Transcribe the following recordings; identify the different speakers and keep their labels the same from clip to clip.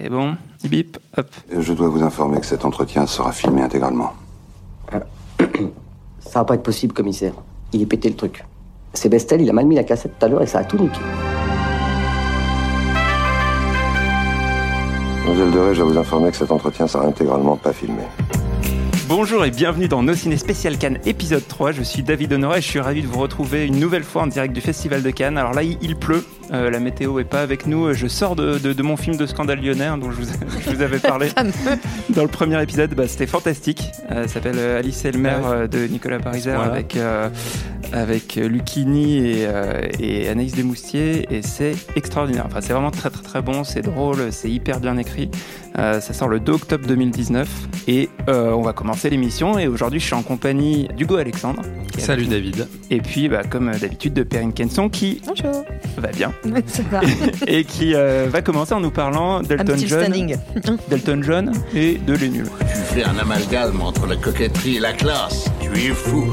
Speaker 1: C'est bon, bip, hop.
Speaker 2: Je dois vous informer que cet entretien sera filmé intégralement.
Speaker 3: Ça va pas être possible, commissaire. Il est pété le truc. C'est Bestel, il a mal mis la cassette tout à l'heure et ça a tout niqué.
Speaker 2: Mademoiselle Doré, je dois vous informer que cet entretien sera intégralement pas filmé.
Speaker 1: Bonjour et bienvenue dans Nos Ciné Spécial Cannes épisode 3. Je suis David Honoré et je suis ravi de vous retrouver une nouvelle fois en direct du Festival de Cannes. Alors là, il, il pleut, euh, la météo est pas avec nous. Je sors de, de- de mon film de scandale lyonnais hein, dont je vous, je vous avais parlé dans le premier épisode. Bah, C'était fantastique. Euh, ça s'appelle euh, Alice et le maire euh, de Nicolas Pariser
Speaker 4: Voilà.
Speaker 1: avec, euh, avec Lucchini et, euh, et Anaïs Desmoustiers et c'est extraordinaire. Enfin, c'est vraiment très très très bon, c'est drôle, c'est hyper bien écrit. Euh, ça sort le 2 octobre 2019 et euh, on va commencer l'émission et aujourd'hui je suis en compagnie d'Hugo Alexandre.
Speaker 4: Salut. David.
Speaker 1: Et puis bah, comme d'habitude de Perrine Kenson qui
Speaker 5: Bonjour.
Speaker 1: va bien
Speaker 5: Ça va.
Speaker 1: et qui euh, va commencer en nous parlant d'Elton John, d'Elton John et de Les Nuls.
Speaker 6: Tu fais un amalgame entre la coquetterie et la classe. Tu es fou.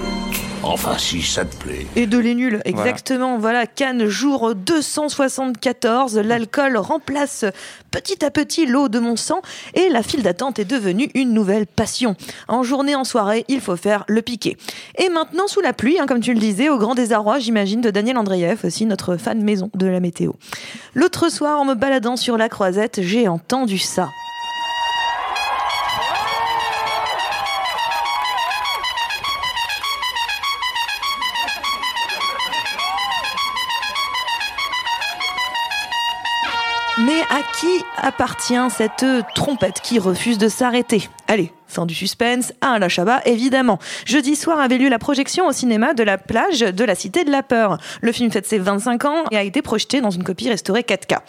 Speaker 6: Enfin, si ça te plaît.
Speaker 5: Et de les nuls, exactement. Voilà, Cannes, jour 274. L'alcool remplace petit à petit l'eau de mon sang et la file d'attente est devenue une nouvelle passion. En journée, en soirée, il faut faire le piqué. Et maintenant, sous la pluie, hein, comme tu le disais, au grand désarroi, j'imagine, de Daniel Andreev, aussi notre fan maison de la météo. L'autre soir, en me baladant sur la croisette, j'ai entendu ça. Mais à qui appartient cette trompette qui refuse de s'arrêter? Allez, fin du suspense, à Alain Chabat, évidemment. Jeudi soir avait lieu la projection au cinéma de la plage de la Cité de la Peur. Le film fête ses 25 ans et a été projeté dans une copie restaurée 4K.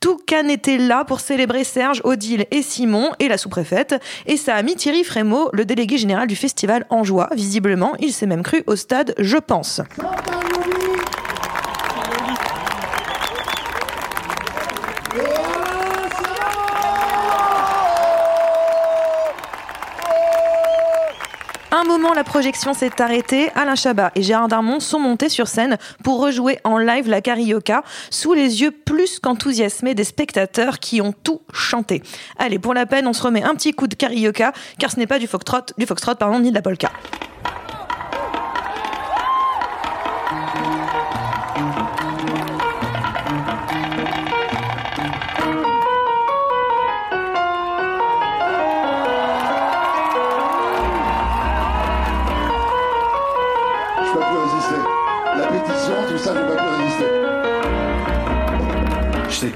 Speaker 5: Tout Cannes était là pour célébrer Serge, Odile et Simon et la sous-préfète. Et ça a mis Thierry Frémaux, le délégué général du festival, en joie. Visiblement, il s'est même cru au stade, je pense. La projection s'est arrêtée. Alain Chabat et Gérard Darmon sont montés sur scène pour rejouer en live la carioca sous les yeux plus qu'enthousiasmés des spectateurs qui ont tout chanté. Allez, pour la peine, on se remet un petit coup de carioca car ce n'est pas du foxtrot, du foxtrot pardon, ni de la polka.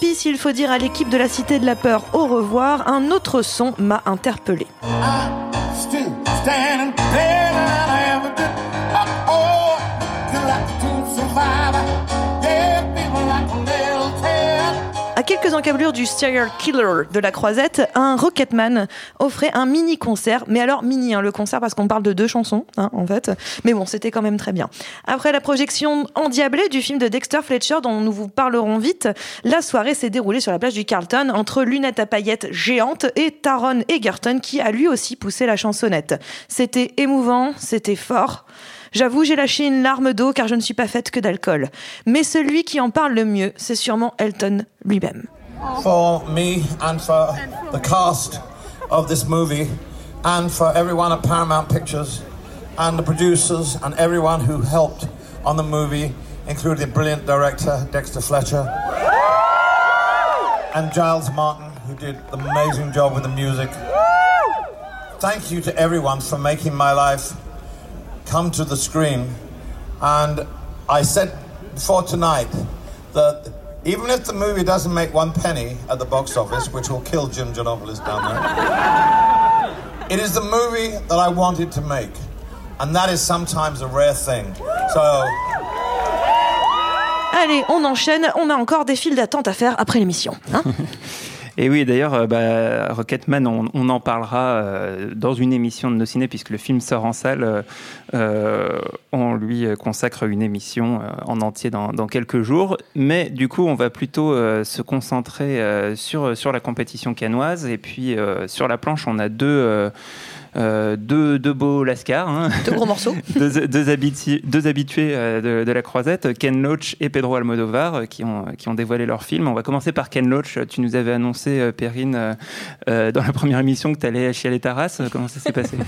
Speaker 7: Pis s'il faut dire
Speaker 5: à l'équipe de la Cité de la Peur au revoir, un autre son m'a interpellé. Quelques encablures du serial killer de la Croisette, un Rocketman offrait un mini concert, mais alors mini hein, le concert parce qu'on parle de deux chansons hein, en fait, mais bon c'était quand même très bien. Après la projection endiablée du film de Dexter Fletcher dont nous vous parlerons vite, la soirée s'est déroulée sur la plage du Carlton entre lunettes à paillettes géantes et Taron Egerton qui a lui aussi poussé la chansonnette. C'était émouvant, c'était fort. J'avoue, j'ai lâché une larme d'eau car je ne suis pas faite que d'alcool. Mais celui qui en parle le mieux, c'est sûrement Elton lui-même.
Speaker 4: for me and for the cast of this movie and for everyone at Paramount Pictures and the producers and everyone who helped on the movie, including brilliant director Dexter Fletcher and Giles Martin, who did an amazing job with the music. Thank you to everyone for making my life come to the screen. And I said before tonight that even if the movie doesn't make one penny at the box office, which will kill Jim Giannopoulos down there, it is the movie that I wanted to make. And that is sometimes a rare thing. So,
Speaker 5: Allez, on enchaîne, on a encore des files d'attente à faire après l'émission. hein.
Speaker 1: Et oui, d'ailleurs, euh, bah, Rocketman, on, en parlera euh, dans une émission de nos ciné, puisque le film sort en salle. euh, on lui consacre une émission en entier dans, quelques jours. Mais du coup, on va plutôt se concentrer sur, sur la compétition canoise. Et puis, sur la planche, on a deux. Euh, deux, deux beaux lascars, hein.
Speaker 5: Deux gros morceaux.
Speaker 1: deux, deux habiti- deux habitués euh, de, de la croisette, Ken Loach et Pedro Almodovar, euh, qui ont, qui ont dévoilé leur film. On va commencer par Ken Loach. Tu nous avais annoncé, euh, Perrine, euh, dans la première émission que tu allais chialer ta race. Comment ça s'est passé?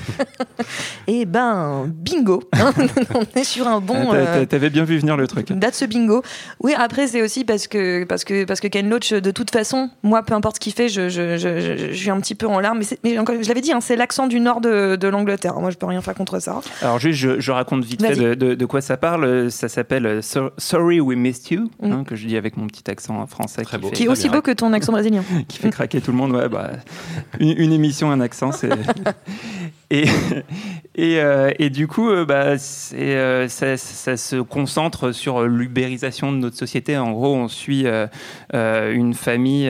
Speaker 5: Eh ben, bingo. hein. on est sur un bon.
Speaker 1: Ah,
Speaker 5: euh,
Speaker 1: t'a- T'avais bien vu venir le truc.
Speaker 5: That's a bingo. Oui, après, c'est aussi parce que, parce, que, parce que Ken Loach, de toute façon, moi, peu importe ce qu'il fait, je, je, je, je- je suis un petit peu en larmes. Mais encore, je l'avais dit, hein, c'est l'accent du nord de, de l'Angleterre. Moi, je peux rien faire contre ça.
Speaker 1: Alors juste, je, je raconte vite fait de, de- de quoi ça parle. Ça s'appelle euh, So- Sorry We Missed You,
Speaker 5: Mm.
Speaker 1: hein, que je dis avec mon petit accent français qui, fait,
Speaker 5: Qui est aussi beau que ton accent brésilien.
Speaker 1: qui fait craquer tout le monde. Ouais, bah, une, une émission, un accent, c'est... Et, et, euh, et du coup, euh, bah, euh, ça, ça se concentre sur l'ubérisation de notre société. En gros, on suit euh, euh, une famille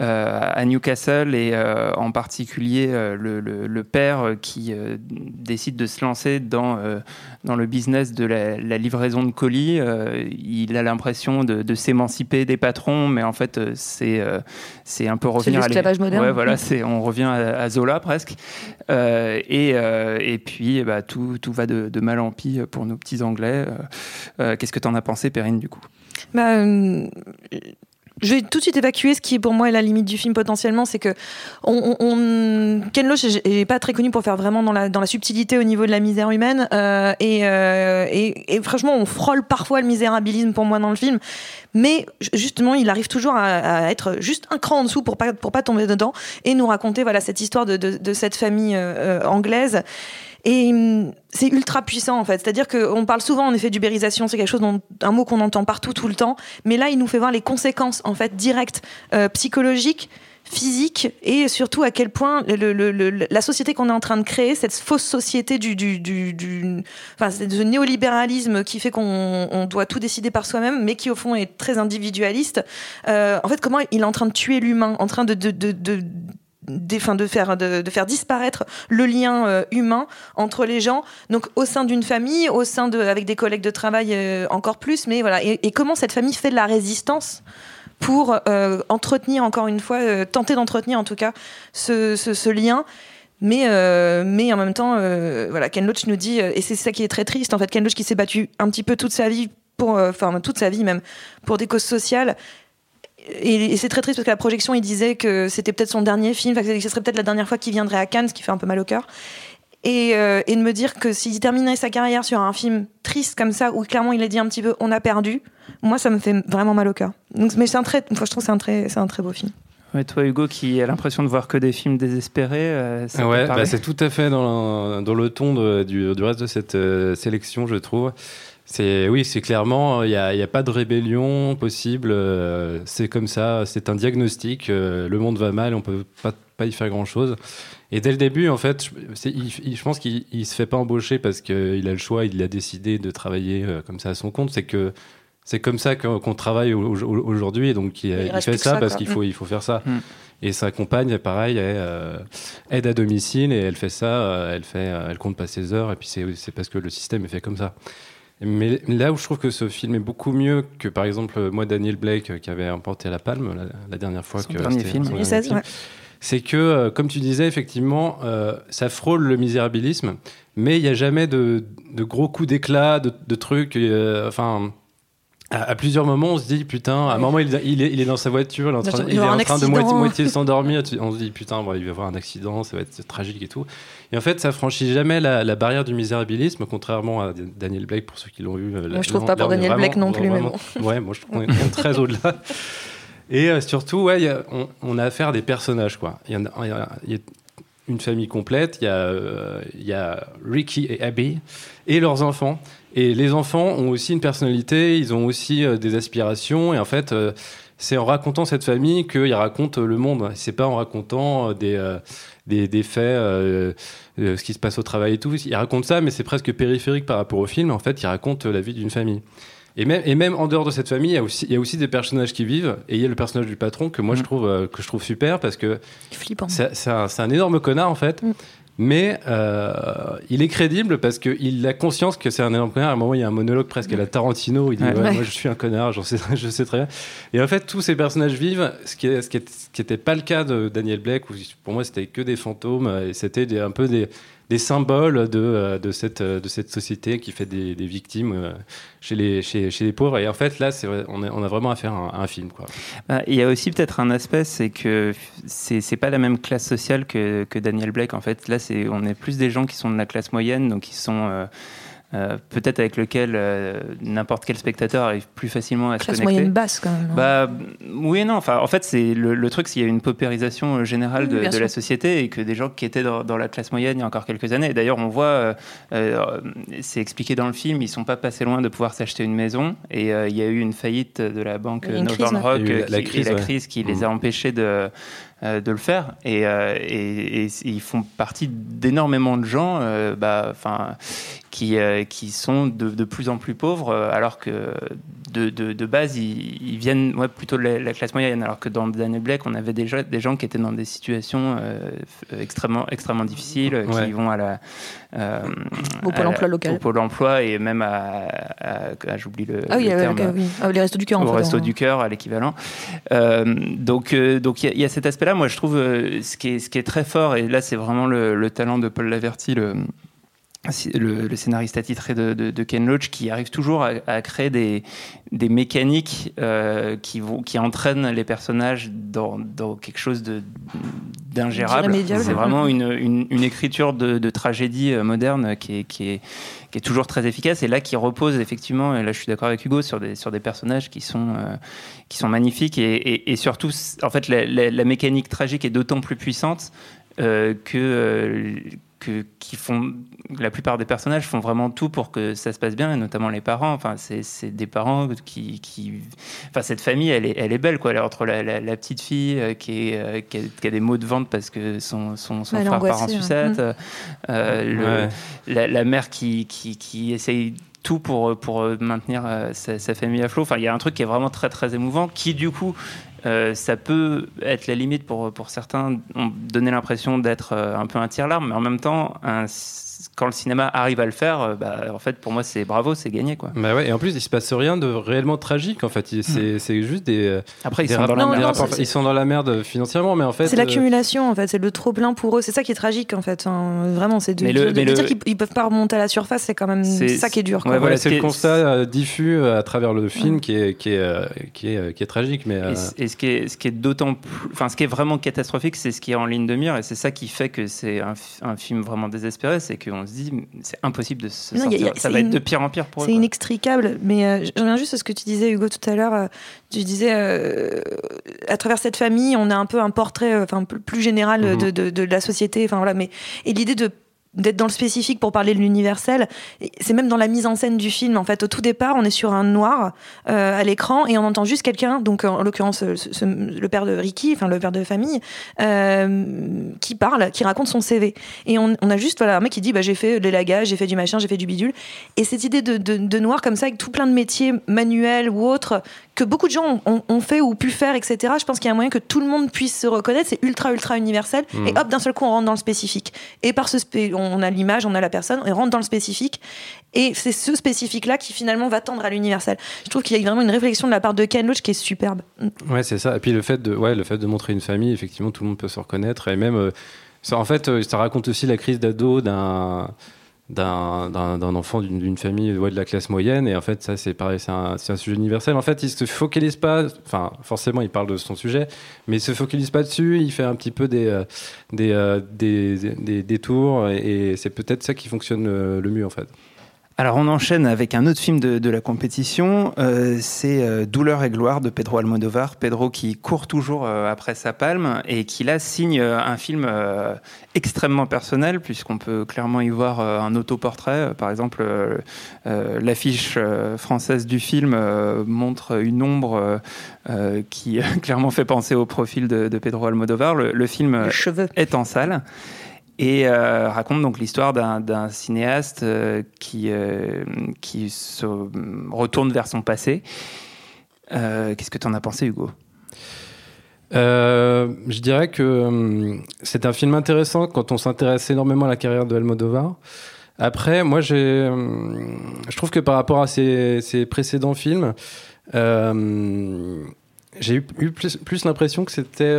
Speaker 1: à Newcastle et euh, en particulier euh, le, le- le père euh, qui euh, décide de se lancer dans, euh, dans le business de la, la livraison de colis. Euh, il a l'impression de, de s'émanciper des patrons, mais en fait, euh, c'est euh, c'est un peu revenir à
Speaker 5: l'esclavage moderne.
Speaker 1: Ouais, voilà, c'est on revient à, à Zola presque. Euh, et, euh, et puis, eh bah, tout, tout va de, de mal en pis pour nos petits Anglais. Euh, euh, Qu'est-ce que tu en as pensé, Perrine, du coup?
Speaker 5: Bah, euh, je vais tout de suite évacuer ce qui pour moi est la limite du film potentiellement, c'est que Ken Loach est est pas très connu pour faire vraiment dans la, subtilité au niveau de la misère humaine euh, et, euh, et, franchement on frôle parfois le misérabilisme pour moi dans le film, mais ju- justement il arrive toujours à, être juste un cran en dessous pour pas pour pas tomber dedans et nous raconter voilà cette histoire de, cette famille euh, anglaise. Et hum, c'est ultra puissant en fait. C'est-à-dire qu'on parle souvent en effet d'ubérisation, c'est quelque chose dont, un mot qu'on entend partout tout le temps, mais là il nous fait voir les conséquences en fait directes, euh, psychologiques, physiques et surtout à quel point la société qu'on est en train de créer, cette fausse société du, du, du, du- enfin ce néolibéralisme qui fait qu'on on doit tout décider par soi-même, mais qui au fond est très individualiste. Euh, en fait, comment il est en train de tuer l'humain, en train de, de, de, de de faire disparaître le lien euh, humain entre les gens. Donc au sein d'une famille au sein de avec des collègues de travail euh, encore plus mais voilà. Et, comment cette famille fait de la résistance pour euh, entretenir encore une fois tenter d'entretenir en tout cas ce, ce, lien. Mais, mais en même temps, voilà, Ken Loach nous dit, et c'est ça qui est très triste, en fait, Ken Loach qui s'est battu un petit peu toute sa vie, pour, enfin toute sa vie même, pour des causes sociales, et, et c'est très triste parce que la projection, il disait que c'était peut-être son dernier film, enfin, que ce serait peut-être la dernière fois qu'il viendrait à Cannes, ce qui fait un peu mal au cœur. Et, euh, et de me dire que s'il terminait sa carrière sur un film triste comme ça, où clairement il a dit un petit peu on a perdu, moi ça me fait vraiment mal au cœur. Donc, mais c'est un très, enfin, je trouve que c'est un très, c'est un très beau film.
Speaker 1: Ouais, toi, Hugo, qui a l'impression de voir que des films désespérés, euh, ça t'a
Speaker 8: Ouais, bah, c'est tout à fait dans, dans le ton de- du, du reste de cette euh, sélection, je trouve. C'est oui, c'est clairement il n'y a, il y a pas de rébellion possible. euh, c'est comme ça, c'est un diagnostic. euh, le monde va mal, on peut pas, pas y faire grand chose. Et dès le début, en fait, je, c'est- il- il- je pense qu'il il se fait pas embaucher parce qu'il a le choix, il a décidé de travailler euh, comme ça à son compte. C'est que c'est comme ça qu'on travaille au- au- aujourd'hui. Donc, il,
Speaker 5: Il
Speaker 8: il
Speaker 5: reste
Speaker 8: fait ça,
Speaker 5: ça,
Speaker 8: parce qu'il faut, il faut faire ça.
Speaker 1: Mm.
Speaker 8: Et sa compagne, pareil, elle euh, aide à domicile et elle fait ça. elle, fait, elle compte pas ses heures. Et puis, c'est c'est parce que le système est fait comme ça. Mais là où je trouve que ce film est beaucoup mieux que, par exemple, moi, Daniel Blake, euh, qui avait remporté la Palme la, la dernière fois
Speaker 1: Son
Speaker 8: que
Speaker 1: dernier film.
Speaker 8: son dernier
Speaker 5: 2016,
Speaker 8: film,
Speaker 5: ouais.
Speaker 8: c'est que, euh, comme tu disais, effectivement, euh, ça frôle le misérabilisme, mais il n'y a jamais de, de gros coups d'éclat, de, de trucs. euh, Enfin, à, à plusieurs moments, on se dit, putain, à un moment, il, il est, il est dans sa voiture, il est en train,
Speaker 5: Il
Speaker 8: est en de moitié,
Speaker 5: accident.
Speaker 8: moitié s'endormir. On se dit, putain, bon, il va y avoir un accident, ça va être tragique et tout. Et en fait, ça franchit jamais la, la barrière du misérabilisme, contrairement à Daniel Blake, pour ceux qui l'ont vu. euh, là-
Speaker 5: je trouve pas pour Daniel
Speaker 8: vraiment-
Speaker 5: Blake non plus, mais
Speaker 8: vraiment- Ouais, moi, je trouve qu'on est, très au-delà. Et euh, surtout, ouais, il y a- on, on a affaire à des personnages, quoi. Il y, y a une famille complète, il y, a, euh, il y a Ricky et Abby et leurs enfants. Et les enfants ont aussi une personnalité, ils ont aussi euh, des aspirations. Et en fait, euh, c'est en racontant cette famille qu'ils racontent le monde. C'est pas en racontant des, des, des faits, ce qui se passe au travail et tout. Ils racontent ça, mais c'est presque périphérique par rapport au film. En fait, ils racontent la vie d'une famille. Et même, et même en dehors de cette famille, il y, a aussi, il y a aussi des personnages qui vivent. Et il y a le personnage du patron que moi je, trouve, euh, que je trouve super parce que
Speaker 5: Flippant.
Speaker 8: c'est un, énorme connard en fait. Mais euh, il est crédible parce qu'il a conscience que c'est un énorme connard. À un moment, il y a un monologue presque à la Tarantino. Il dit
Speaker 1: Ouais.
Speaker 8: Moi, je suis un connard, j'en sais, je sais très bien. Et en fait, tous ces personnages vivent, ce qui n'était pas le cas de Daniel Blake, où pour moi, c'était que des fantômes. Et c'était un peu des, des symboles de, euh, euh, de cette société qui fait des, victimes euh, chez, les, pauvres. Et en fait, là, on, a, vraiment affaire à un, un film.
Speaker 1: Bah, Il y a aussi peut-être un aspect, c'est que c'est pas la même classe sociale que, Daniel Blake. En fait, là, on est plus des gens qui sont de la classe moyenne, donc qui sont euh, peut-être avec lequel euh, n'importe quel spectateur arrive plus facilement à se
Speaker 5: Classe
Speaker 1: connecter.
Speaker 5: moyenne basse quand même.
Speaker 1: Bah oui et non. Enfin, en fait, c'est le, le truc, c'est qu'il y a une paupérisation euh, générale
Speaker 5: Oui,
Speaker 1: de, la société et que des gens qui étaient dans, dans la classe moyenne il y a encore quelques années. Et D'ailleurs, on voit, euh, c'est expliqué dans le film, ils sont pas passés loin de pouvoir s'acheter une maison et euh, il y a eu une faillite de la banque Northern Rock, euh,
Speaker 8: la- la
Speaker 1: qui,
Speaker 8: crise,
Speaker 1: et la
Speaker 8: ouais.
Speaker 1: crise qui les a empêchés de de le faire et, euh, et, et ils font partie d'énormément de gens euh, bah, qui, euh, qui sont de, de plus en plus pauvres euh, alors que de, de, de base ils, ils viennent ouais, plutôt de la, la classe moyenne alors que dans Daniel Blake on avait déjà des gens qui étaient dans des situations euh, extrêmement, extrêmement difficiles
Speaker 8: Ouais.
Speaker 1: qui vont à la euh,
Speaker 5: Au Pôle
Speaker 1: à la-
Speaker 5: emploi local.
Speaker 1: au Pôle emploi et même à, à- à- j'oublie le,
Speaker 5: Ah oui,
Speaker 1: le
Speaker 5: euh,
Speaker 1: terme,
Speaker 5: oui. Ah, les restos du cœur en
Speaker 1: au
Speaker 5: fait.
Speaker 1: resto
Speaker 5: hein.
Speaker 1: du cœur à l'équivalent. Euh, donc euh, donc il y, a- il y a cet aspect-là. Moi, je trouve euh, ce qui est ce qui est très fort et là c'est vraiment le, le talent de Paul Laverty, le le, le scénariste attitré de, de, de Ken Loach qui arrive toujours à, à créer des, des mécaniques euh, qui, vont, qui entraînent les personnages dans, dans quelque chose d'ingérable. C'est vraiment une, une, une écriture de, de tragédie euh, moderne qui est, qui, est, qui est toujours très efficace et là qui repose effectivement, et là je suis d'accord avec Hugo, sur des, sur des personnages qui sont, euh, qui sont magnifiques et, et, et surtout, en fait, la, la, la mécanique tragique est d'autant plus puissante euh, que, que qui font la plupart des personnages font vraiment tout pour que ça se passe bien et notamment les parents enfin c'est c'est des parents qui, qui enfin cette famille elle est elle est belle quoi elle est entre la, la, la petite fille euh, qui est euh, qui a, qui a des maux de ventre parce que son son, son frère part en
Speaker 5: angoissée,
Speaker 1: sucette
Speaker 5: ouais.
Speaker 1: euh, le-
Speaker 8: Ouais.
Speaker 1: la, la mère qui, qui, qui essaye tout pour, pour maintenir sa, sa famille à flot. Enfin, il y a un truc qui est vraiment très très émouvant, qui du coup, euh, ça peut être la limite pour, pour certains, on donner l'impression d'être euh, un peu un tire-larme, mais en même temps, un- quand le cinéma arrive à le faire, euh, bah, en fait, pour moi, c'est bravo, c'est gagné. Quoi.
Speaker 8: Bah ouais, et en plus, il se passe rien de réellement tragique. En fait, Il- c'est juste des. euh,
Speaker 1: Après, ils
Speaker 8: des
Speaker 1: sont dans la
Speaker 5: merde. Non,
Speaker 8: rapports- ils sont dans la merde financièrement, mais en fait.
Speaker 5: C'est
Speaker 8: euh,
Speaker 5: l'accumulation en fait, c'est le trop plein pour eux. C'est ça qui est tragique en fait. Enfin, vraiment, c'est de,
Speaker 1: Mais le-
Speaker 5: de- de
Speaker 1: mais le-
Speaker 5: dire qu'ils ils peuvent pas remonter à la surface, c'est quand même ça qui est dur.
Speaker 1: Ouais, voilà,
Speaker 8: c'est le constat diffus à travers le film qui est qui est euh, qui est, euh, qui est tragique, mais euh,
Speaker 1: Et, ce qui est, ce qui est d'autant plus, enfin, ce qui est vraiment catastrophique, c'est ce qui est en ligne de mire, et c'est ça qui fait que c'est un film vraiment désespéré, c'est qu'on se dit, c'est impossible de se
Speaker 5: Non,
Speaker 1: sortir.
Speaker 5: a-
Speaker 1: ça va être de pire en pire pour eux.
Speaker 5: C'est inextricable, mais euh, je reviens juste à ce que tu disais, Hugo, tout à l'heure. euh, tu disais, euh, à travers cette famille, on a un peu un portrait, enfin, plus- général
Speaker 8: Mhm.
Speaker 5: de, de- de la société. Enfin voilà, mais et l'idée de d'être dans le spécifique pour parler de l'universel. C'est même dans la mise en scène du film. En fait, au tout départ, on est sur un noir euh, à l'écran et on entend juste quelqu'un, donc en l'occurrence ce- ce- le père de Ricky, enfin le père de famille, euh, qui parle, qui raconte son CV. Et on, on a juste voilà un mec qui dit bah j'ai fait de l'élagage, j'ai fait du machin, j'ai fait du bidule. Et cette idée de, de, de noir comme ça avec tout plein de métiers manuels ou autres que beaucoup de gens ont, ont fait ou pu faire, etc. Je pense qu'il y a un moyen que tout le monde puisse se reconnaître. C'est ultra ultra universel.
Speaker 8: Mhm.
Speaker 5: Et hop d'un seul coup on rentre dans le spécifique. Et par ce spé- on a l'image, on a la personne, on rentre dans le spécifique. Et c'est ce spécifique-là qui finalement va tendre à l'universel. Je trouve qu'il y a vraiment une réflexion de la part de Ken Loach qui est superbe.
Speaker 8: Ouais, c'est ça. Et puis le fait de, ouais, le fait de montrer une famille, effectivement, tout le monde peut se reconnaître. Et même, euh, ça, en fait, euh, ça raconte aussi la crise d'ado d'un d'un enfant d'une famille ouais, de la classe moyenne. Et en fait ça c'est pareil c'est un, un sujet universel. En fait il se focalise pas enfin forcément il parle de son sujet mais il se focalise pas dessus. Il fait un petit peu des euh, des, euh, des, des, des tours. Et, et c'est peut-être ça qui fonctionne euh, le mieux en fait
Speaker 1: Alors on enchaîne avec un autre film de, de la compétition, euh, c'est euh, Douleur et gloire de Pedro Almodovar. Pedro qui court toujours euh, après sa palme et qui là signe un film euh, extrêmement personnel puisqu'on peut clairement y voir un autoportrait. Par exemple, euh, l'affiche française du film montre une ombre qui clairement fait penser au profil de, de Pedro Almodovar. Le, le film est en salle et euh, raconte donc l'histoire d'un cinéaste euh, qui, euh, qui se retourne vers son passé. Qu'est-ce que tu en as pensé, Hugo?
Speaker 8: Je dirais que hum, c'est un film intéressant quand on s'intéresse énormément à la carrière de Almodovar. Après, moi, hum, je trouve que par rapport à ses, ses précédents films, euh, j'ai eu plus, plus l'impression que c'était.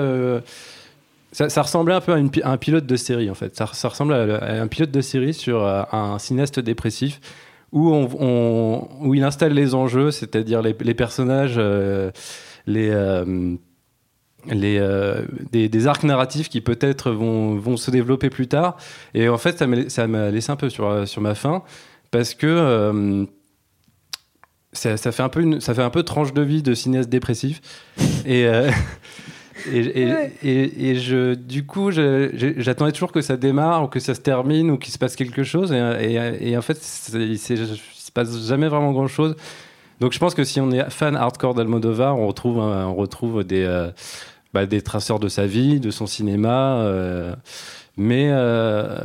Speaker 8: Ça, ressemblait un peu à, un pilote de série, en fait. Ça, ressemble à, un pilote de série sur euh, un cinéaste dépressif où, on, où il installe les enjeux, c'est-à-dire les, personnages, euh, les. euh, des, arcs narratifs qui peut-être vont, vont se développer plus tard. Et en fait, ça m'a laissé un peu sur, sur ma faim parce que ça, fait un peu ça fait un peu tranche de vie de cinéaste dépressif. Et, et, et, et- et je, du coup, j'attendais toujours que ça démarre ou que ça se termine ou qu'il se passe quelque chose. Et, et- et en fait, il il se passe jamais vraiment grand-chose. Donc je pense que si on est fan hardcore d'Almodovar, on retrouve, on retrouve des, euh, bah, des traceurs de sa vie, de son cinéma. euh, mais, euh,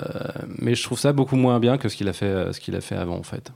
Speaker 8: mais je trouve ça beaucoup moins bien que ce qu'il a fait, ce qu'il a fait avant, en fait.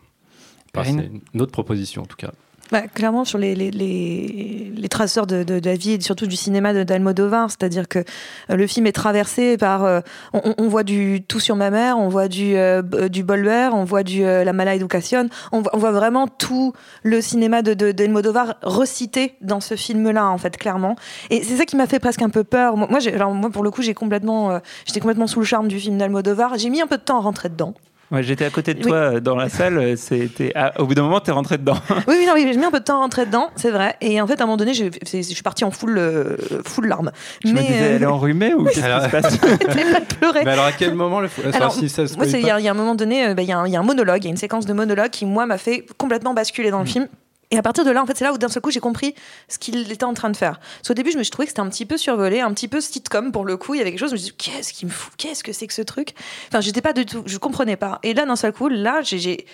Speaker 8: Enfin, c'est une autre proposition, en tout cas.
Speaker 5: Bah, clairement, sur les, les, les, les traceurs de, de, de la vie et surtout du cinéma de- d'Almodovar, c'est-à-dire que euh, le film est traversé par. euh, on, on- voit du Tout sur ma mère, on voit du, euh, du Bolwer, on voit du euh, La Mala Education, on, voit- on voit vraiment tout le cinéma de, de, d'Almodovar recité dans ce film-là, en fait, clairement. Et c'est ça qui m'a fait presque un peu peur. Moi, alors, moi pour le coup, complètement, euh, j'étais complètement sous le charme du film d'Almodovar. J'ai mis un peu de temps à rentrer dedans.
Speaker 1: Ouais, J'étais à côté de toi euh, dans la salle. euh, C'était ah, au bout d'un moment, t'es rentré dedans.
Speaker 5: Oui, oui, non, oui, j'ai mis un peu de temps à rentrer dedans, c'est vrai. Et en fait, à un moment donné, je suis partie en full, euh, full larmes.
Speaker 1: Je me disais, elle est enrhumée ou qu'est-ce qui se passe
Speaker 5: J'arrêtais pas pleurer.
Speaker 8: Mais alors, à quel moment le enfin,
Speaker 5: Alors,
Speaker 8: si ça
Speaker 5: moi,
Speaker 8: spoil
Speaker 5: c'est- il y, y a un moment donné, euh, bah, il y, a un- il y a un monologue, il y a une séquence de monologue qui, moi, m'a fait complètement basculer
Speaker 8: Mm.
Speaker 5: dans le film. Et à partir de là, en fait, c'est là où d'un seul coup, j'ai compris ce qu'il était en train de faire. Parce qu'au début, je me suis trouvé que c'était un petit peu survolé, un petit peu sitcom pour le coup. Il y avait quelque chose, je me suis dit, qu'est-ce qui me fout? Qu'est-ce que c'est que ce truc? Enfin, j'étais pas du tout, je comprenais pas. Et là, d'un seul coup, là, j'ai-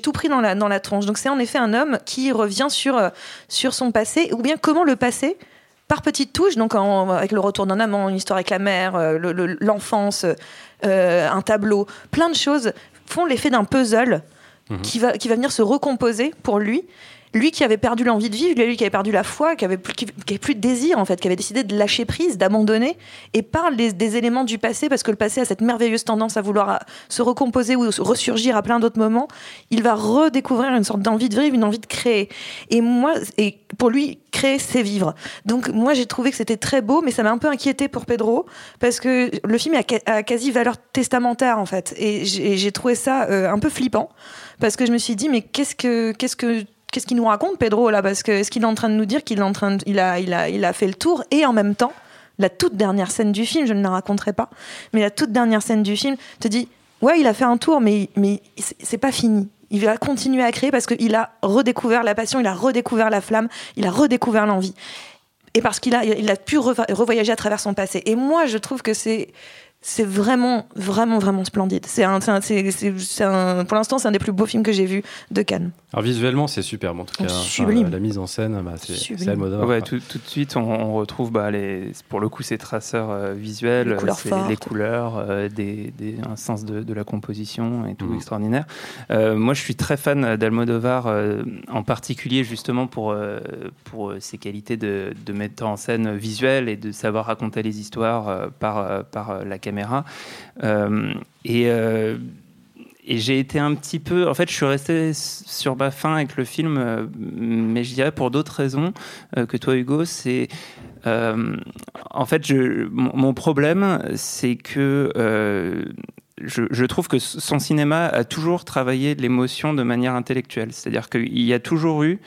Speaker 5: tout pris dans la, dans la tronche. Donc, c'est en effet un homme qui revient sur, euh, sur son passé, ou bien comment le passé par petites touches, donc en- avec le retour d'un amant, une histoire avec la mère, euh, le- le- l'enfance, euh, un tableau, plein de choses font l'effet d'un puzzle
Speaker 8: Mhm.
Speaker 5: qui, va, qui va venir se recomposer pour lui. Lui qui avait perdu l'envie de vivre, lui qui avait perdu la foi, qui avait, plus, de désir en fait, qui avait décidé de lâcher prise, d'abandonner, et parle des, éléments du passé, parce que le passé a cette merveilleuse tendance à vouloir se recomposer ou ressurgir à plein d'autres moments, il va redécouvrir une sorte d'envie de vivre, une envie de créer. Et moi, et pour lui, créer, c'est vivre. Donc moi, j'ai trouvé que c'était très beau, mais ça m'a un peu inquiété pour Pedro, parce que le film a, quasi valeur testamentaire en fait, et j'ai j'ai trouvé ça euh, un peu flippant, parce que je me suis dit, mais qu'est-ce que, qu'est-ce que Qu'est-ce qu'il nous raconte, Pedro, là Parce que est-ce qu'il est en train de nous dire qu'il est en train il a, il a, il a fait le tour et en même temps, la toute dernière scène du film, je ne la raconterai pas, mais la toute dernière scène du film te dit, ouais, il a fait un tour, mais, mais c'est pas fini. Il va continuer à créer parce qu'il a redécouvert la passion, il a redécouvert la flamme, il a redécouvert l'envie. Et parce qu'il a, il a pu revoyager à travers son passé. Et moi, je trouve que c'est vraiment, vraiment, vraiment splendide. C'est un, un- pour l'instant, c'est un des plus beaux films que j'ai vus de Cannes.
Speaker 8: Alors visuellement, c'est superbe en tout cas. Enfin,
Speaker 5: Sublime.
Speaker 8: la mise en scène, bah, c'est Almodovar.
Speaker 1: Ouais, tout, tout de suite, on, on retrouve bah, les, pour le coup ces traceurs euh, visuels,
Speaker 5: Les couleurs
Speaker 1: c'est
Speaker 5: fortes.
Speaker 1: les couleurs, euh, des, des- un sens de, de la composition et tout
Speaker 8: Mhm.
Speaker 1: extraordinaire. Euh, moi, je suis très fan d'Almodovar, euh, en particulier justement pour, euh, pour euh, ses qualités de, de metteur en scène visuel et de savoir raconter les histoires euh, par, euh, par euh, la caméra. Euh, et euh, et j'ai été un petit peu. En fait, je suis resté sur ma fin avec le film, euh, mais je dirais pour d'autres raisons euh, que toi, Hugo. C'est. euh, en fait, mon, problème, c'est que. je, trouve que son cinéma a toujours travaillé l'émotion de manière intellectuelle. C'est-à-dire qu'il y a toujours eu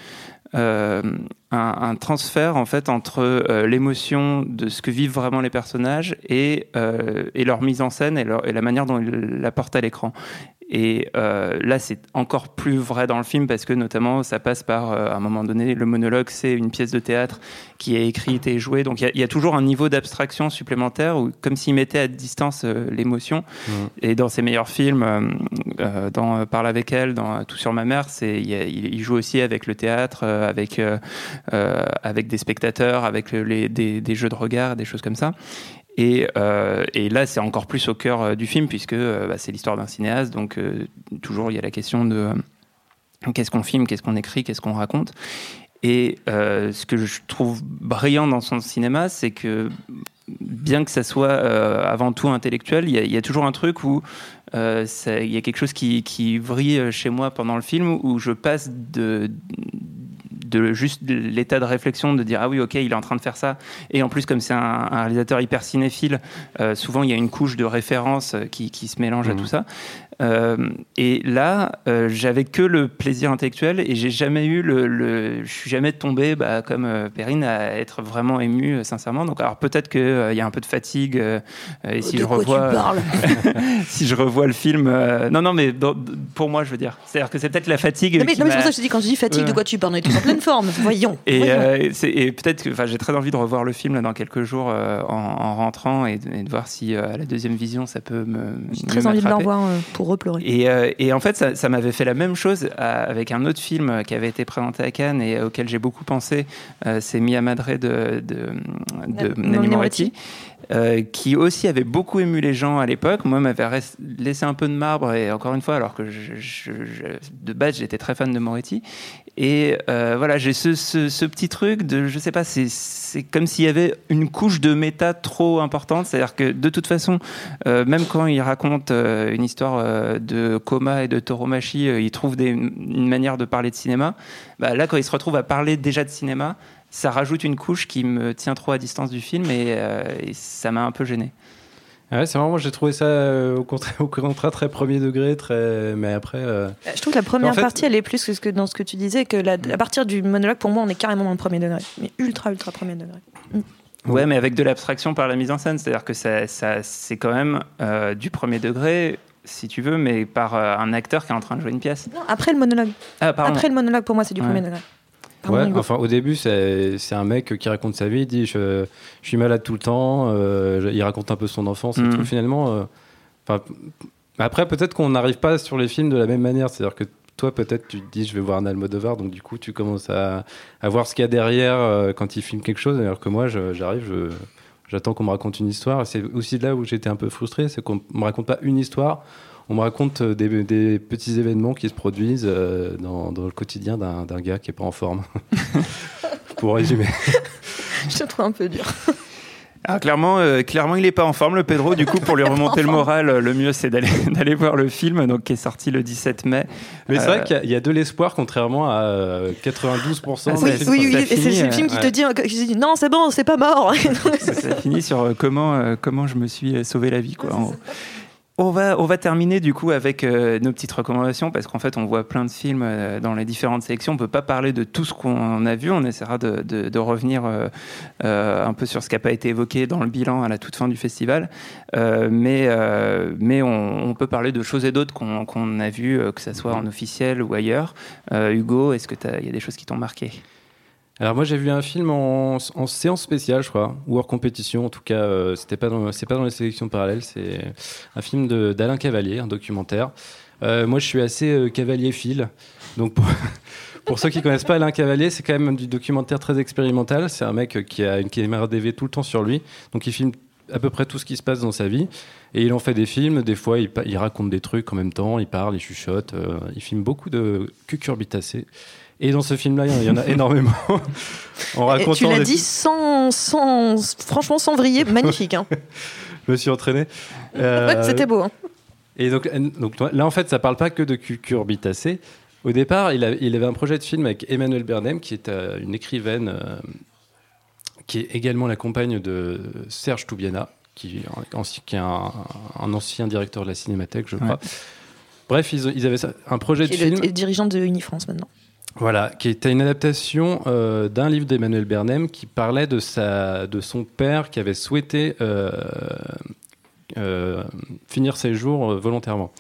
Speaker 1: un, transfert en fait entre l'émotion de ce que vivent vraiment les personnages et, leur mise en scène et, et la manière dont ils la portent à l'écran. Et euh, là, c'est encore plus vrai dans le film parce que notamment, ça passe par, euh, à un moment donné, le monologue, c'est une pièce de théâtre qui est écrite et jouée. Donc il y a- il y, a toujours un niveau d'abstraction supplémentaire, où, comme s'il mettait à distance euh, l'émotion. Et dans ses meilleurs films, dans Parle avec elle, dans Tout sur ma mère, c'est, il, joue aussi avec le théâtre, avec, avec des spectateurs, avec le- les, des, des jeux de regard, des choses comme ça. Et, euh, et là, c'est encore plus au cœur euh, du film, puisque euh, bah, c'est l'histoire d'un cinéaste. Donc, toujours, il y a la question de qu'est-ce qu'on filme, qu'est-ce qu'on écrit, qu'est-ce qu'on raconte. Et ce que je trouve brillant dans son cinéma, c'est que bien que ça soit avant tout intellectuel, il y, a- toujours un truc où il y a quelque chose qui, qui vrille chez moi pendant le film, où je passe de juste de l'état de réflexion de dire ah oui ok il est en train de faire ça et en plus comme c'est un, un réalisateur hyper cinéphile euh, souvent il y a une couche de référence euh, qui, qui se mélange à
Speaker 8: Mhm.
Speaker 1: tout ça et là euh, j'avais que le plaisir intellectuel et j'ai jamais eu le, le- je suis jamais tombé bah, comme euh, Perrine à être vraiment ému euh, sincèrement donc alors peut-être que euh, il y a un peu de fatigue euh, et si
Speaker 5: de
Speaker 1: je
Speaker 5: quoi
Speaker 1: revois si je revois le film euh, non non mais dans- pour moi je veux dire c'est à dire que c'est peut-être la fatigue
Speaker 5: Non, mais,
Speaker 1: qui
Speaker 5: non, mais c'est pour ça que je dis, quand je dis fatigue,
Speaker 1: Ouais.
Speaker 5: de quoi tu parles? On est tous en pleine forme. Voyons.
Speaker 1: et,
Speaker 5: voyons.
Speaker 1: euh, c'est- et peut-être que enfin, j'ai très envie de revoir le film là, dans quelques jours euh, en, en rentrant et de, et de voir si euh, à la deuxième vision ça peut me.
Speaker 5: J'ai
Speaker 1: me
Speaker 5: très envie de le
Speaker 1: m'attraper.
Speaker 5: Euh, pour repleurer.
Speaker 1: Et, euh, et en fait, ça, ça m'avait fait la même chose à- avec un autre film euh, qui avait été présenté à Cannes et auquel j'ai beaucoup pensé. euh, c'est Mia Madre de, de, Moretti. Euh, qui aussi avait beaucoup ému les gens à l'époque. Moi, m'avait laissé un peu de marbre, et encore une fois, alors que de base, j'étais très fan de Moretti. Et euh, voilà, j'ai ce, petit truc de, je sais pas, c'est- comme s'il y avait une couche de méta trop importante. C'est-à-dire que de toute façon, euh, même quand il raconte une histoire de coma et de tauromachi, euh, il trouve une manière de parler de cinéma. Bah, là, quand il se retrouve à parler déjà de cinéma, ça rajoute une couche qui me tient trop à distance du film et, euh, et ça m'a un peu gêné.
Speaker 8: Ah Ouais, c'est vraiment, moi j'ai trouvé ça euh, au, contraire, au contraire très premier degré, très... mais après. euh,
Speaker 5: Je trouve que la première
Speaker 8: En fait-
Speaker 5: partie, elle est plus que, ce que dans ce que tu disais, que la- à partir du monologue, pour moi, on est carrément dans le premier degré. Mais ultra, ultra premier degré.
Speaker 1: Ouais, mais avec de l'abstraction par la mise en scène, c'est-à-dire que ça, ça- c'est quand même euh, du premier degré, si tu veux, mais par euh, un acteur qui est en train de jouer une pièce.
Speaker 5: Non, après le monologue.
Speaker 1: Ah.
Speaker 5: Après le monologue, pour moi, c'est du
Speaker 1: Ouais.
Speaker 5: premier degré. Pardon,
Speaker 8: Ouais, enfin au début c'est c'est un mec qui raconte sa vie, il dit je, je suis malade tout le temps, euh, il raconte un peu son enfance et
Speaker 1: Mhm.
Speaker 8: tout finalement. euh, après peut-être qu'on n'arrive pas sur les films de la même manière, c'est-à-dire que toi peut-être tu te dis je vais voir un Almodovar, donc du coup tu commences à, à voir ce qu'il y a derrière euh, quand il filme quelque chose, alors que moi je- j'arrive, je, j'attends qu'on me raconte une histoire. C'est aussi là où j'étais un peu frustré, c'est qu'on me raconte pas une histoire. On me raconte euh, des, petits événements qui se produisent euh, dans, dans le quotidien d'un gars qui est pas en forme. Pour résumer.
Speaker 5: Je te trouve un peu dur.
Speaker 1: Ah, clairement, euh, clairement, il n'est pas en forme, le Pedro. Du coup, pour lui remonter le moral, euh, le mieux, c'est d'aller d'aller voir le film, donc qui est sorti le 17 mai.
Speaker 8: Mais c'est
Speaker 1: Euh,
Speaker 8: vrai qu'il y a- il y, a de l'espoir, contrairement à euh, 92%
Speaker 1: Ah,
Speaker 5: Oui, oui, c'est le film qui
Speaker 8: euh,
Speaker 5: te dit, qui dit non, c'est bon, c'est pas mort.
Speaker 1: ça, ça finit sur euh, comment, euh, comment je me suis euh, sauvé la vie. Quoi, en. On va, terminer du coup avec euh, nos petites recommandations parce qu'en fait on voit plein de films euh, dans les différentes sélections. On peut pas parler de tout ce qu'on a vu. On essaiera de, revenir euh, un peu sur ce qui n'a pas été évoqué dans le bilan à la toute fin du festival. Mais on, peut parler de choses et d'autres qu'on a vues, que ce soit en officiel ou ailleurs. Hugo, est-ce que t'as- il y a des choses qui t'ont marqué?
Speaker 8: Alors moi j'ai vu un film en, séance spéciale, je crois, ou hors compétition. En tout cas, euh, c'était pas dans, les sélections parallèles. C'est un film d'Alain Cavalier, un documentaire. Euh, moi je suis assez euh, cavalier-fil, donc pour, ceux qui connaissent pas Alain Cavalier, c'est quand même du documentaire très expérimental. C'est un mec qui a une caméra DV tout le temps sur lui, donc il filme à peu près tout ce qui se passe dans sa vie. Et il en fait des films, des fois il, il raconte des trucs en même temps, il parle, il chuchote, euh, il filme beaucoup de cucurbitacées. Et dans ce film-là, il y en a énormément. en
Speaker 5: Et
Speaker 8: racontant
Speaker 5: tu l'as
Speaker 8: des-
Speaker 5: dit sans, sans, franchement sans vriller, magnifique. Hein.
Speaker 8: Je me suis entraîné. Euh,
Speaker 5: C'était beau. Hein.
Speaker 8: Et donc, euh, donc là, en fait, ça parle pas que de cucurbitacées. Au départ, il, a- il avait un projet de film avec Emmanuel Berdem, qui est euh, une écrivaine euh, qui est également la compagne de Serge Toubiana, qui, est un- qui est un, un ancien directeur de la Cinémathèque, je crois.
Speaker 1: Ouais.
Speaker 8: Bref, ils, ils avaient ça- un projet de
Speaker 5: Qui est
Speaker 8: film.
Speaker 5: le, le dirigeant de Unifrance maintenant.
Speaker 8: Voilà, qui était une adaptation euh, d'un livre d'Emmanuel Bernheim qui parlait de, sa, de son père qui avait souhaité euh, euh, finir ses jours volontairement.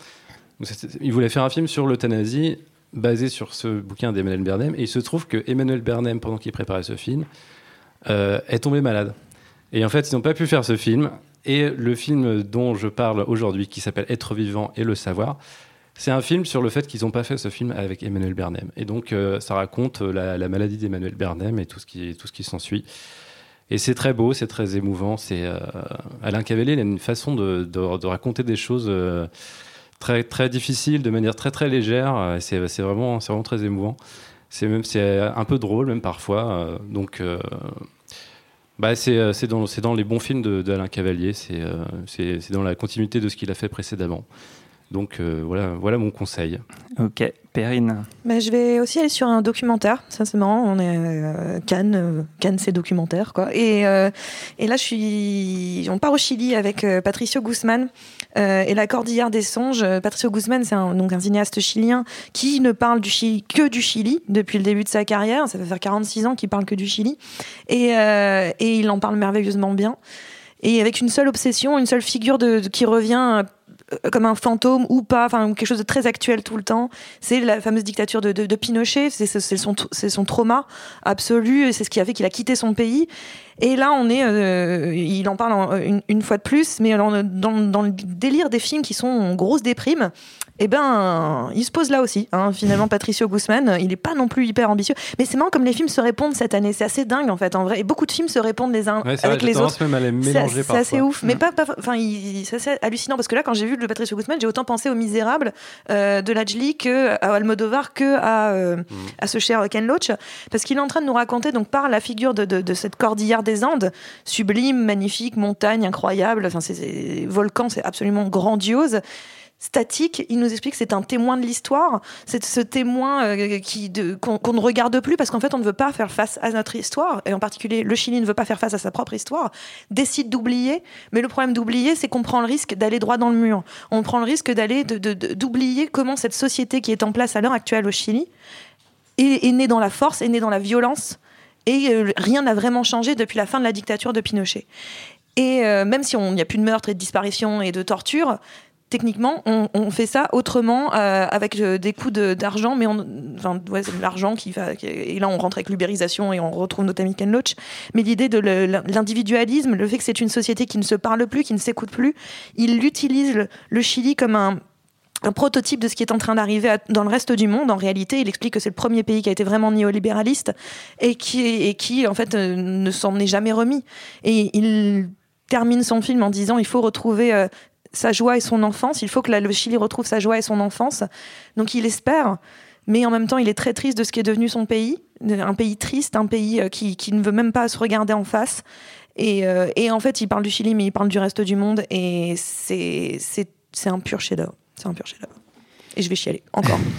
Speaker 8: Il voulait faire un film sur l'euthanasie basé sur ce bouquin d'Emmanuel Bernheim. Et il se trouve que Emmanuel Bernheim, pendant qu'il préparait ce film, est tombé malade. Et en fait, ils n'ont pas pu faire ce film. Et le film dont je parle aujourd'hui, qui s'appelle Être vivant et le savoir, c'est un film sur le fait qu'ils n'ont pas fait ce film avec Emmanuel Bernheim. Et donc, euh, ça raconte euh, la, la maladie d'Emmanuel Bernheim et tout ce qui, s'ensuit. Et c'est très beau, c'est très émouvant. C'est euh, Alain Cavalier, il a une façon de, raconter des choses très, difficiles, de manière très très légère. C'est vraiment, vraiment très émouvant. C'est un peu drôle même parfois. donc, bah, c'est dans, les bons films d'Alain Cavalier. C'est dans la continuité de ce qu'il a fait précédemment. Donc euh, voilà, voilà mon conseil.
Speaker 1: Ok, Perrine.
Speaker 5: Bah, je vais aussi aller sur un documentaire. Ça, c'est marrant. On est euh, Cannes. euh, Cannes, c'est documentaire, quoi. Et, euh, et là, je suis. On part au Chili avec euh, Patricio Guzman euh, et la Cordillère des Songes. Patricio Guzman, c'est un, donc un cinéaste chilien qui ne parle du Chili, que du Chili depuis le début de sa carrière. Ça fait faire 46 ans qu'il parle que du Chili. Et, euh, et il en parle merveilleusement bien. Et avec une seule obsession, une seule figure de, de- qui revient euh, comme un fantôme ou pas, enfin quelque chose de très actuel tout le temps. C'est la fameuse dictature de, de- Pinochet, c'est son, son trauma absolu, c'est ce qui a fait qu'il a quitté son pays. Et là, on est, euh, il en parle en- une, une fois de plus, mais dans, dans, dans le délire des films qui sont en grosse déprime, eh ben, il se pose là aussi. hein. Finalement, Patricio Guzman, il n'est pas non plus hyper ambitieux. Mais c'est marrant comme les films se répondent cette année. C'est assez dingue en fait, en vrai. Et beaucoup de films se répondent les uns
Speaker 8: Ouais,
Speaker 5: avec
Speaker 8: vrai,
Speaker 5: les autres.
Speaker 8: même à les
Speaker 5: C'est-
Speaker 8: mélanger
Speaker 5: C'est
Speaker 8: parfois.
Speaker 5: assez ouf, mais
Speaker 1: Mm.
Speaker 5: pas, enfin, c'est assez hallucinant parce que là, quand j'ai vu le Patricio Guzman, j'ai autant pensé aux Misérables euh, de Lajli que à Almodovar que à, euh,
Speaker 8: Mm.
Speaker 5: à ce cher Ken Loach, parce qu'il est en train de nous raconter donc par la figure de, de- de cette cordillère des Andes, sublime, magnifique, montagne incroyable, enfin, c'est, volcan, c'est absolument grandiose. Statique, il nous explique que c'est un témoin de l'histoire, c'est ce témoin euh, qu'on ne regarde plus parce qu'en fait on ne veut pas faire face à notre histoire. Et en particulier le Chili ne veut pas faire face à sa propre histoire, décide d'oublier, mais le problème d'oublier c'est qu'on prend le risque d'aller droit dans le mur, on prend le risque d'aller d'oublier comment cette société qui est en place à l'heure actuelle au Chili est née dans la force, est née dans la violence et euh, rien n'a vraiment changé depuis la fin de la dictature de Pinochet. Et euh, même si on n'y a plus de meurtres et de disparitions et de tortures, techniquement, on, fait ça autrement, euh, avec des coups d'argent, mais enfin, l'argent qui et là, on rentre avec l'ubérisation et on retrouve notre ami Ken Loach. Mais l'idée de l'individualisme, le fait que c'est une société qui ne se parle plus, qui ne s'écoute plus, il utilise le Chili comme un un prototype de ce qui est en train d'arriver dans le reste du monde. En réalité, il explique que c'est le premier pays qui a été vraiment néolibéraliste et qui, et qui en fait, euh, ne s'en est jamais remis. Et il termine son film en disant il faut retrouver euh, sa joie et son enfance. Il faut que le Chili retrouve sa joie et son enfance. Donc il espère. Mais en même temps, il est très triste de ce qui est devenu son pays, un pays triste, un pays euh, qui, ne veut même pas se regarder en face. Et, en fait, il parle du Chili, mais il parle du reste du monde. Et c'est un pur chef-d'œuvre. C'est un pur chef-d'œuvre. Et je vais chialer, encore.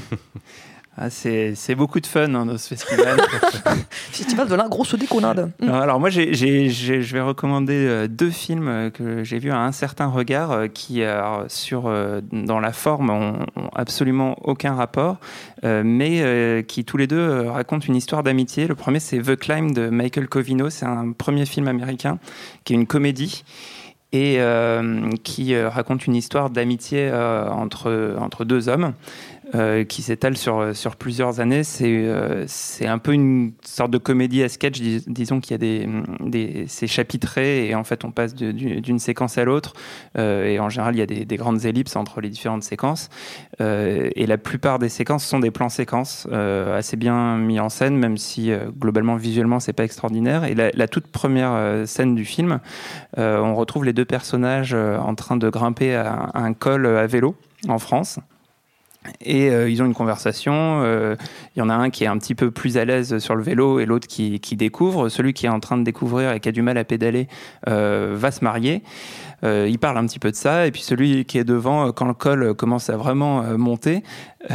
Speaker 1: Ah, c'est beaucoup de fun hein, dans ce festival.
Speaker 5: Festival de la grosse déconnade.
Speaker 1: Non, alors moi, je vais recommander euh, deux films euh, que j'ai vus à un certain regard euh, qui, euh, sur, euh, dans la forme, ont, ont absolument aucun rapport, euh, mais euh, qui tous les deux euh, racontent une histoire d'amitié. Le premier, c'est The Climb de Michael Covino. C'est un premier film américain qui est une comédie et euh, qui euh, raconte une histoire d'amitié euh, entre, entre deux hommes. Euh, qui s'étale sur, sur plusieurs années. C'est euh, c'est un peu une sorte de comédie à sketch, dis- disons qu'il y a des, des c'est chapitré et en fait on passe d'une séquence à l'autre euh, et en général il y a des, des grandes ellipses entre les différentes séquences Euh, et la plupart des séquences sont des plans séquences euh, assez bien mis en scène, même si euh, globalement visuellement c'est pas extraordinaire. Et la, toute première euh, scène du film, euh, on retrouve les deux personnages euh, en train de grimper à un col à vélo en France. Et euh, ils ont une conversation. euh, Il y en a un qui est un petit peu plus à l'aise sur le vélo et l'autre qui, qui découvre. Celui qui est en train de découvrir et qui a du mal à pédaler euh, va se marier. Il parle un petit peu de ça. Et puis celui qui est devant, quand le col commence à vraiment monter,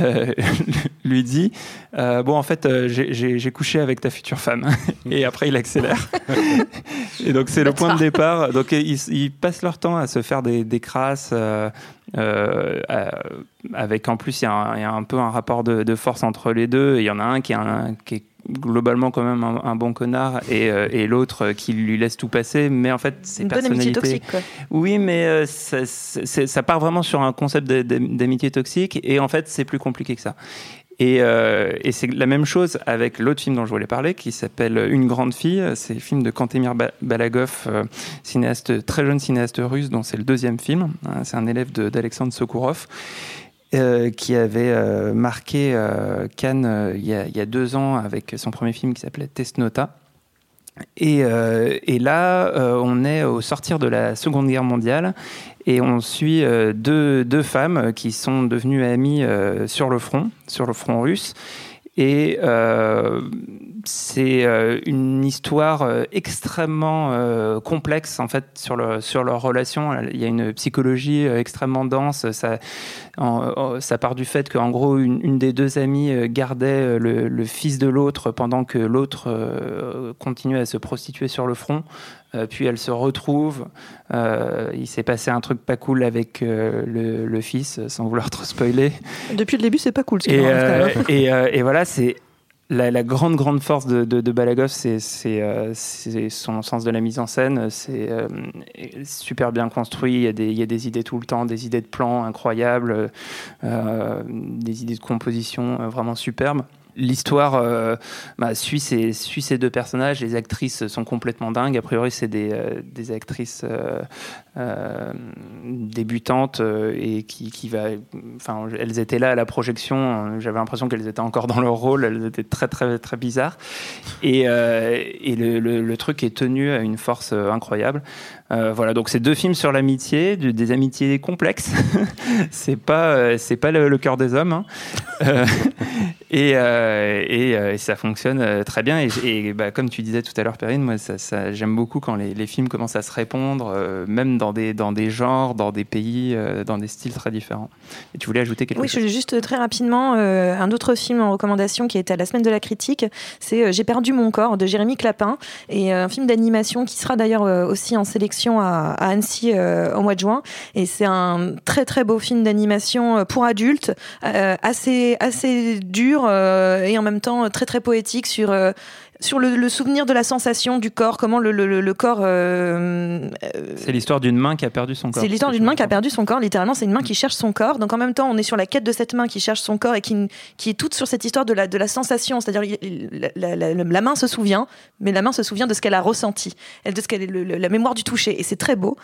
Speaker 1: lui dit Bon, en fait, j'ai- couché avec ta future femme. et après, il accélère. et donc, c'est le point de départ. Donc, ils, ils passent leur temps à se faire des, des crasses. Euh, euh, avec en plus, il y, a un- il y a un peu un rapport de, de force entre les deux. Il y en a un qui, est un- qui est globalement quand même un, un bon connard et, euh, et l'autre qui lui laisse tout passer. Mais en fait, c'est
Speaker 5: Une bonne amitié
Speaker 1: personnalité.
Speaker 5: toxique, quoi.
Speaker 1: Oui, mais euh, ça, ça part vraiment sur un concept d'amitié toxique et en fait, c'est plus compliqué que ça. Et, euh, et c'est la même chose avec l'autre film dont je voulais parler, qui s'appelle Une grande fille. C'est le film de Kantemir Ba- Balagov, euh, cinéaste très jeune cinéaste russe, dont c'est le deuxième film. Hein, C'est un élève d'Alexandre Sokourov. euh, qui avait euh, marqué Cannes il, y a, y a deux ans avec son premier film qui s'appelait Testnota. Et, euh, et là, euh, on est au sortir de la Seconde Guerre mondiale et on suit euh, deux, deux femmes qui sont devenues amies sur le front, sur le front russe. Et euh, c'est euh, une histoire euh, extrêmement complexe en fait sur, sur leur relation. Il y a une psychologie extrêmement dense. Ça, part du fait qu'en gros, une, des deux amies gardait le, fils de l'autre pendant que l'autre continuait à se prostituer sur le front. Euh, puis elle se retrouve. Euh, il s'est passé un truc pas cool avec euh, le, le fils, sans vouloir trop spoiler.
Speaker 5: Depuis le début, c'est pas cool. Ce
Speaker 1: Et, et, et voilà, c'est la, la grande, grande force de, de, de Balagov, c'est euh, son sens de la mise en scène. C'est euh, super bien construit. Il y, a des, il y a des idées tout le temps, des idées de plans incroyables, euh, des idées de composition vraiment superbes. L'histoire euh, bah, suit, ces, deux personnages. Les actrices sont complètement dingues. A priori, c'est des, euh, actrices euh, débutantes et qui, va. Enfin, elles étaient là à la projection. J'avais l'impression qu'elles étaient encore dans leur rôle. Elles étaient très, très, très bizarres. Et, le, truc est tenu à une force incroyable. Voilà, donc c'est deux films sur l'amitié, des amitiés complexes. c'est pas, c'est pas le, le cœur des hommes. hein. Euh, et, euh, et, et ça fonctionne euh, très bien. Et, et, bah, comme tu disais tout à l'heure, Perrine, moi, ça, ça- j'aime beaucoup quand les, les films commencent à se répondre, euh, même dans des, dans des genres, dans des pays, euh, dans des styles très différents. Et tu voulais ajouter quelque
Speaker 5: Oui, je
Speaker 1: chose
Speaker 5: voulais juste très rapidement un autre film en recommandation qui était à la semaine de la critique, c'est J'ai perdu mon corps de Jérémy Clapin et un film d'animation qui sera d'ailleurs aussi en sélection à, à Annecy au mois de juin et c'est un très très beau film d'animation pour adultes assez assez dur euh, et en même temps euh, très très poétique sur euh, sur le, le souvenir de la sensation du corps, comment le, le, le- corps euh,
Speaker 1: C'est l'histoire d'une main qui a perdu son corps.
Speaker 5: c'est l'histoire d'une main qui a perdu son corps. Littéralement, c'est une main qui cherche son corps. Donc en même temps, on est sur la quête de cette main qui cherche son corps et qui, qui est toute sur cette histoire de la, de la sensation. C'est-à-dire la, la- la- main se souvient, mais la main se souvient de ce qu'elle a ressenti, elle de ce qu'elle est la mémoire du toucher. Et c'est très beau.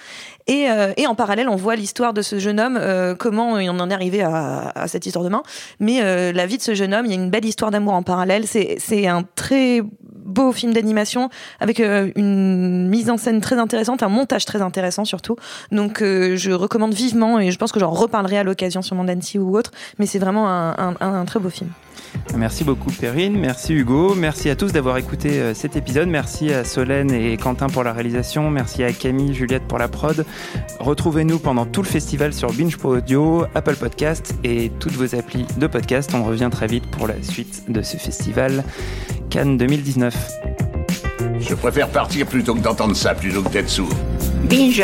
Speaker 5: Et, euh, et en parallèle, on voit l'histoire de ce jeune homme, euh, comment on en est arrivé à, à cette histoire de main. Mais euh, la vie de ce jeune homme, il y a une belle histoire d'amour en parallèle. C'est c'est un très beau film d'animation avec euh, une mise en scène très intéressante, un montage très intéressant surtout. Donc euh, je recommande vivement et je pense que j'en reparlerai à l'occasion sur mon ou autre. Mais c'est vraiment un, un- un très beau film.
Speaker 1: Merci beaucoup Perrine, merci Hugo, merci à tous d'avoir écouté euh, cet épisode, merci à Solène et Quentin pour la réalisation, merci à Camille, Juliette pour la prod. Retrouvez-nous pendant tout le festival sur Binge Pro Audio, Apple Podcast et toutes vos applis de podcast. On revient très vite pour la suite de ce festival Cannes 2019.
Speaker 6: Je préfère partir plutôt que d'entendre ça, plutôt que d'être sourd.
Speaker 9: Binge.